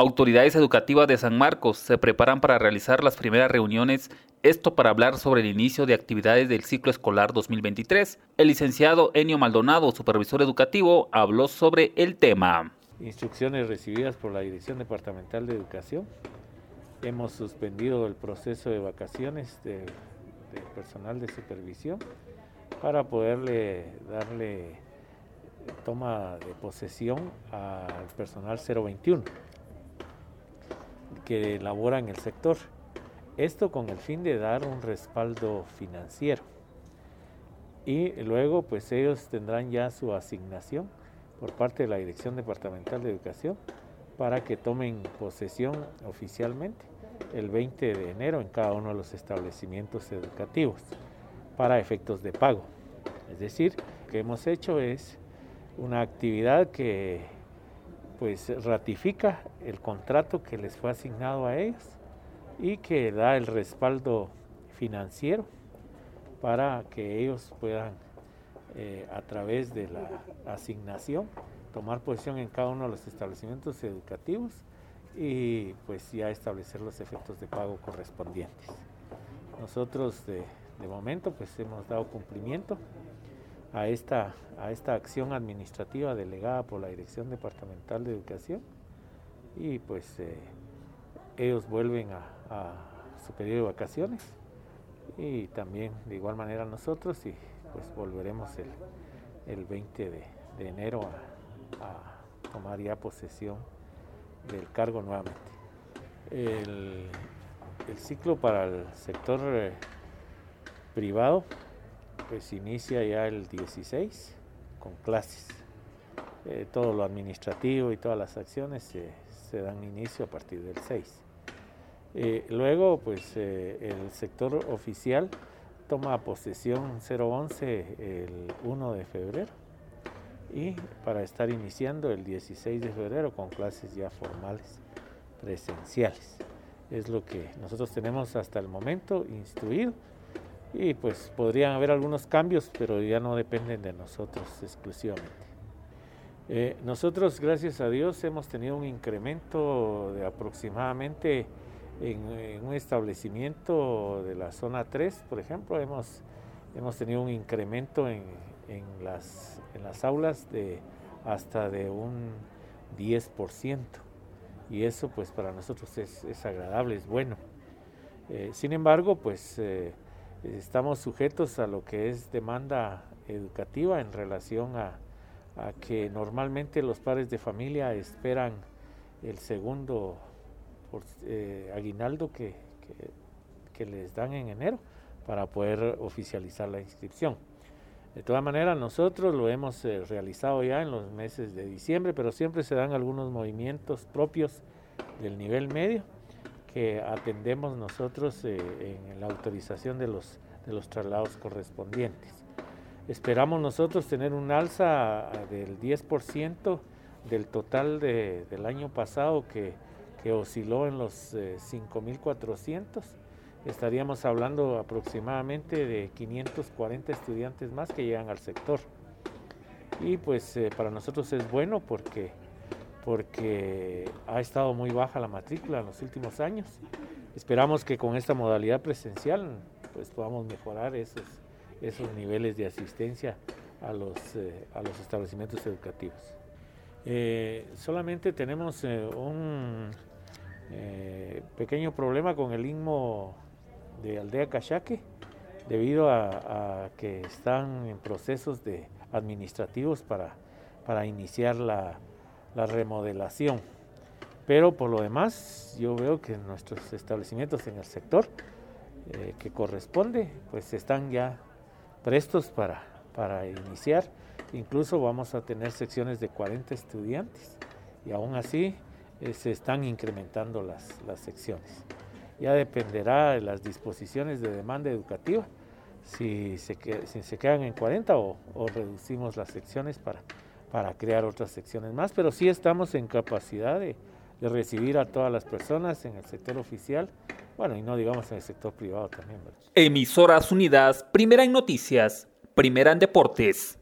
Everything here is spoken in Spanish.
Autoridades educativas de San Marcos se preparan para realizar las primeras reuniones, esto para hablar sobre el inicio de actividades del ciclo escolar 2023. El licenciado Enio Maldonado, supervisor educativo, habló sobre el tema. Instrucciones recibidas por la Dirección Departamental de Educación. Hemos suspendido el proceso de vacaciones del de personal de supervisión para poderle darle toma de posesión al personal 021 que labora en el sector. Esto con el fin de dar un respaldo financiero. Y luego pues ellos tendrán ya su asignación por parte de la Dirección Departamental de Educación para que tomen posesión oficialmente el 20 de enero en cada uno de los establecimientos educativos para efectos de pago. Es decir, lo que hemos hecho es una actividad que pues ratifica el contrato que les fue asignado a ellos y que da el respaldo financiero para que ellos puedan eh, a través de la asignación tomar posición en cada uno de los establecimientos educativos y pues ya establecer los efectos de pago correspondientes. Nosotros de, de momento pues hemos dado cumplimiento a esta, a esta acción administrativa delegada por la Dirección Departamental de Educación y pues eh, ellos vuelven a, su periodo de vacaciones y también de igual manera nosotros y pues volveremos el, el 20 de, enero a, tomar ya posesión del cargo nuevamente. El, el ciclo para el sector eh, privado pues inicia ya el 16 con clases. Eh, todo lo administrativo y todas las acciones se, dan inicio a partir del 6. Eh, luego, pues eh, el sector oficial toma posesión 011 el 1 de febrero y para estar iniciando el 16 de febrero con clases ya formales presenciales. Es lo que nosotros tenemos hasta el momento instruido y pues podrían haber algunos cambios, pero ya no dependen de nosotros exclusivamente. Eh, nosotros, gracias a Dios, hemos tenido un incremento de aproximadamente en, un establecimiento de la zona 3, por ejemplo, hemos, hemos tenido un incremento en, en, las, en las aulas de hasta de un 10%. Y eso pues para nosotros es, es agradable, es bueno. Eh, sin embargo, pues... Eh, estamos sujetos a lo que es demanda educativa en relación a, que normalmente los padres de familia esperan el segundo eh, aguinaldo que, que, les dan en enero para poder oficializar la inscripción. De todas maneras, nosotros lo hemos eh, realizado ya en los meses de diciembre, pero siempre se dan algunos movimientos propios del nivel medio que atendemos nosotros eh, en la autorización de los, de los traslados correspondientes. Esperamos nosotros tener un alza del 10% del total del año pasado que, que osciló en los 5.400. Eh, Estaríamos hablando aproximadamente de 540 estudiantes más que llegan al sector. Y pues eh, para nosotros es bueno porque porque ha estado muy baja la matrícula en los últimos años. Esperamos que con esta modalidad presencial pues podamos mejorar esos, esos niveles de asistencia a los, eh, a los establecimientos educativos. Eh, solamente tenemos eh, un pequeño problema con el INMO de Aldea Cachaque debido a, a, que están en procesos de administrativos para, para iniciar la, la remodelación. Pero por lo demás, yo veo que nuestros establecimientos en el sector eh, que corresponde, pues están ya prestos para, para iniciar. Incluso vamos a tener secciones de 40 estudiantes y aún así eh, se están incrementando las, las secciones. Ya dependerá de las disposiciones de demanda educativa si se, se quedan en 40 o, o reducimos las secciones para para crear otras secciones más, pero sí estamos en capacidad de, recibir a todas las personas en el sector oficial, bueno, y no digamos en el sector privado también. Emisoras Unidas, primera en noticias, primera en deportes.